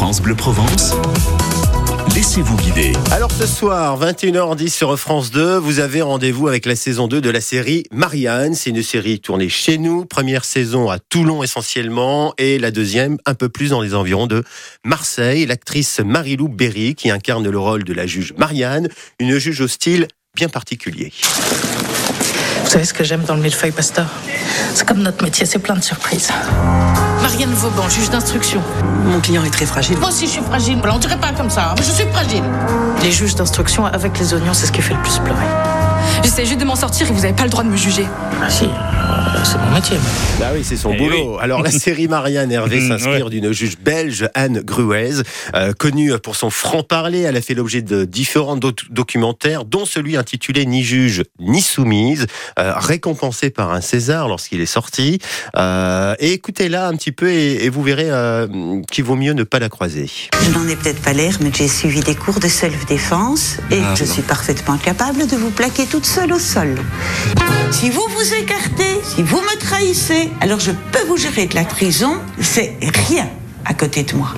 France Bleu Provence. Laissez-vous guider. Alors ce soir, 21h10 sur France 2, vous avez rendez-vous avec la saison 2 de la série Marianne. C'est une série tournée chez nous, première saison à Toulon essentiellement, et la deuxième un peu plus dans les environs de Marseille. L'actrice Marilou Berry qui incarne le rôle de la juge Marianne, une juge au style bien particulier. Vous savez ce que j'aime dans le millefeuille pasteur? C'est comme notre métier, c'est plein de surprises. Marianne Vauban, juge d'instruction. Mon client est très fragile. Moi aussi, je suis fragile. On dirait pas comme ça, hein, mais je suis fragile. Les juges d'instruction avec les oignons, c'est ce qui fait le plus pleurer. J'essaie juste de m'en sortir et vous n'avez pas le droit de me juger. Ah si, euh, c'est mon métier. moi. Ah oui, c'est son Eh boulot. Alors la série Marianne Hervé Mm, s'inspire d'une juge belge, Anne Gruez, euh, connue pour son franc-parler. Elle a fait l'objet de différents doc- documentaires, dont celui intitulé Ni juge ni soumise, euh, récompensé par un César lorsqu'il est sorti. Euh, et écoutez-la un petit peu et, et vous verrez euh, qu'il vaut mieux ne pas la croiser. Je n'en ai peut-être pas l'air, mais j'ai suivi des cours de self-défense et je suis parfaitement capable de vous plaquer toute seule au sol. Si vous vous écartez, si vous me trahissez, alors je peux vous gérer de la prison. C'est rien à côté de moi.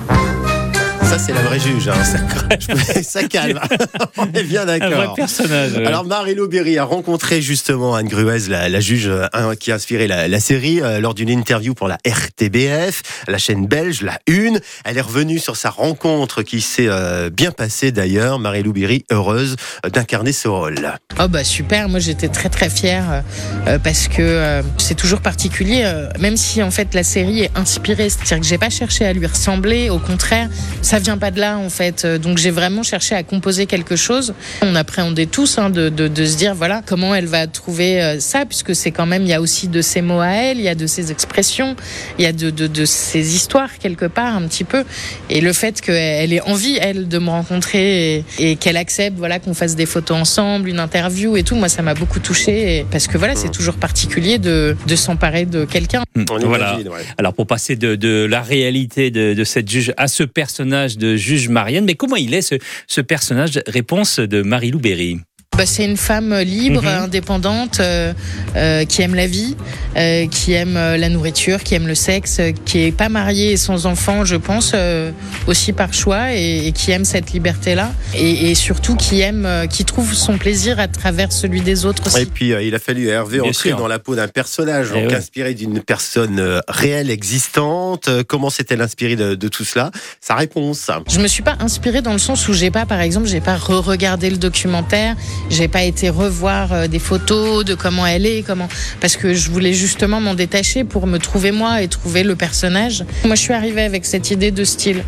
Ça, c'est la vraie juge. hein. Ça, ça calme. On est bien Un vrai d'accord. personnage. ouais. Alors Marie-Lou Berry a rencontré justement Anne Gruez, la, la juge euh, hein, qui a inspiré la, la série, euh, lors d'une interview pour la RTBF, la chaîne belge, la Une. Elle est revenue sur sa rencontre qui s'est euh, bien passée d'ailleurs. Marie-Lou Berry, heureuse d'incarner ce rôle. Oh bah super, moi j'étais très très fière euh, parce que c'est toujours particulier, même si en fait la série est inspirée, c'est-à-dire que j'ai pas cherché à lui ressembler, au contraire, ça vient pas de là en fait, Euh, donc j'ai vraiment cherché à composer quelque chose. On appréhendait tous hein, de, de, de se dire voilà comment elle va trouver euh, ça, puisque c'est quand même, il y a aussi de ses mots à elle, il y a de ses expressions, il y a de, de, de ses histoires quelque part un petit peu, et le fait qu'elle ait envie elle de me rencontrer et, et qu'elle accepte voilà qu'on fasse des photos ensemble, une interview et tout, moi ça m'a beaucoup touché parce que voilà c'est toujours particulier de, de s'emparer de quelqu'un. On Voilà. imagine, ouais. Alors pour passer de, de la réalité de, de cette juge à ce personnage de juge Marianne, mais comment il est ce, ce personnage? Réponse de Marie-Lou Berry. Bah, c'est une femme libre, Mhm. indépendante, euh, euh, qui aime la vie, euh, qui aime euh, la nourriture, qui aime le sexe, euh, qui est pas mariée et sans enfant, je pense, euh, aussi par choix, et, et qui aime cette liberté-là, et, et surtout qui aime, euh, qui trouve son plaisir à travers celui des autres aussi. Et puis euh, il a fallu Hervé Bien entrer sûr. dans la peau d'un personnage, Eh donc inspiré d'une personne euh, réelle, existante. Euh, Comment s'est-elle inspirée de, de tout cela? Sa réponse. Je me suis pas inspirée dans le sens où j'ai pas, par exemple, j'ai pas re-regardé le documentaire, j'ai pas été revoir euh, des photos de comment elle est, comment, parce que je voulais justement m'en détacher pour me trouver moi et trouver le personnage. Moi, je suis arrivée avec cette idée de style.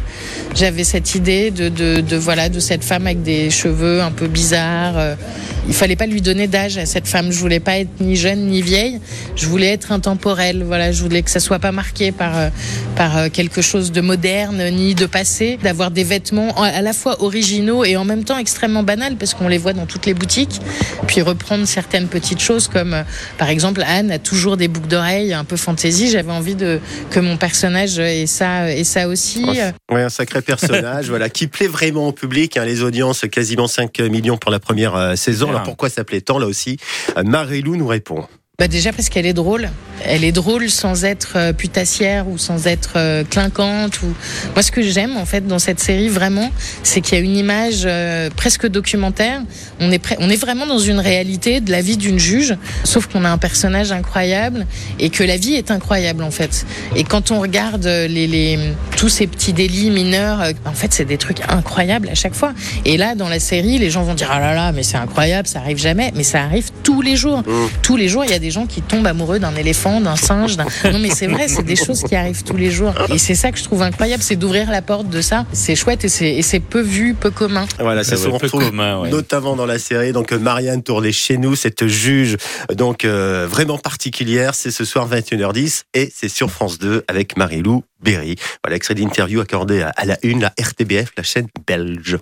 J'avais cette idée de, de, de voilà, de cette femme avec des cheveux un peu bizarres. Il fallait pas lui donner d'âge à cette femme. Je voulais pas être ni jeune ni vieille. Je voulais être intemporelle. Voilà, je voulais que ça soit pas marqué par euh, par euh, quelque chose de moderne ni de passé, d'avoir des vêtements en- à la fois originaux et en même temps extrêmement banals parce qu'on les voit dans toutes les boutiques. Puis reprendre certaines petites choses comme euh, par exemple Anne a toujours des boucles d'oreilles un peu fantaisie. J'avais envie de que mon personnage ait ça et ça aussi. Ouais, un sacré personnage, voilà, qui plaît vraiment au public. hein, les audiences, quasiment 5 millions pour la première saison. Alors pourquoi ça plaît tant là aussi Euh, Marie-Lou nous répond. Bah déjà parce qu'elle est drôle. Elle est drôle sans être euh, putassière ou sans être euh, clinquante. Ou... Moi, ce que j'aime en fait dans cette série vraiment, c'est qu'il y a une image euh, presque documentaire. On est, on est vraiment dans une réalité de la vie d'une juge, sauf qu'on a un personnage incroyable et que la vie est incroyable en fait. Et quand on regarde les, les, tous ces petits délits mineurs, euh, en fait, c'est des trucs incroyables à chaque fois. Et là, dans la série, les gens vont dire ah là là, mais c'est incroyable, ça arrive jamais, mais ça arrive tous les jours. Tous les jours, il y a des gens qui tombent amoureux d'un éléphant, d'un singe. d'un- Non, mais c'est vrai, c'est des choses qui arrivent tous les jours. Et c'est ça que je trouve incroyable, c'est d'ouvrir la porte de ça. C'est chouette et c'est et c'est peu vu, peu commun. Voilà, ça se retrouve commun, ouais. notamment dans la série. Donc euh, Marianne tournée chez nous, cette juge donc euh, vraiment particulière. C'est ce soir 21h10 et c'est sur France 2 avec Marie-Lou Berry. Voilà, extrait d'interview accordé à, la une, la RTBF, la chaîne belge.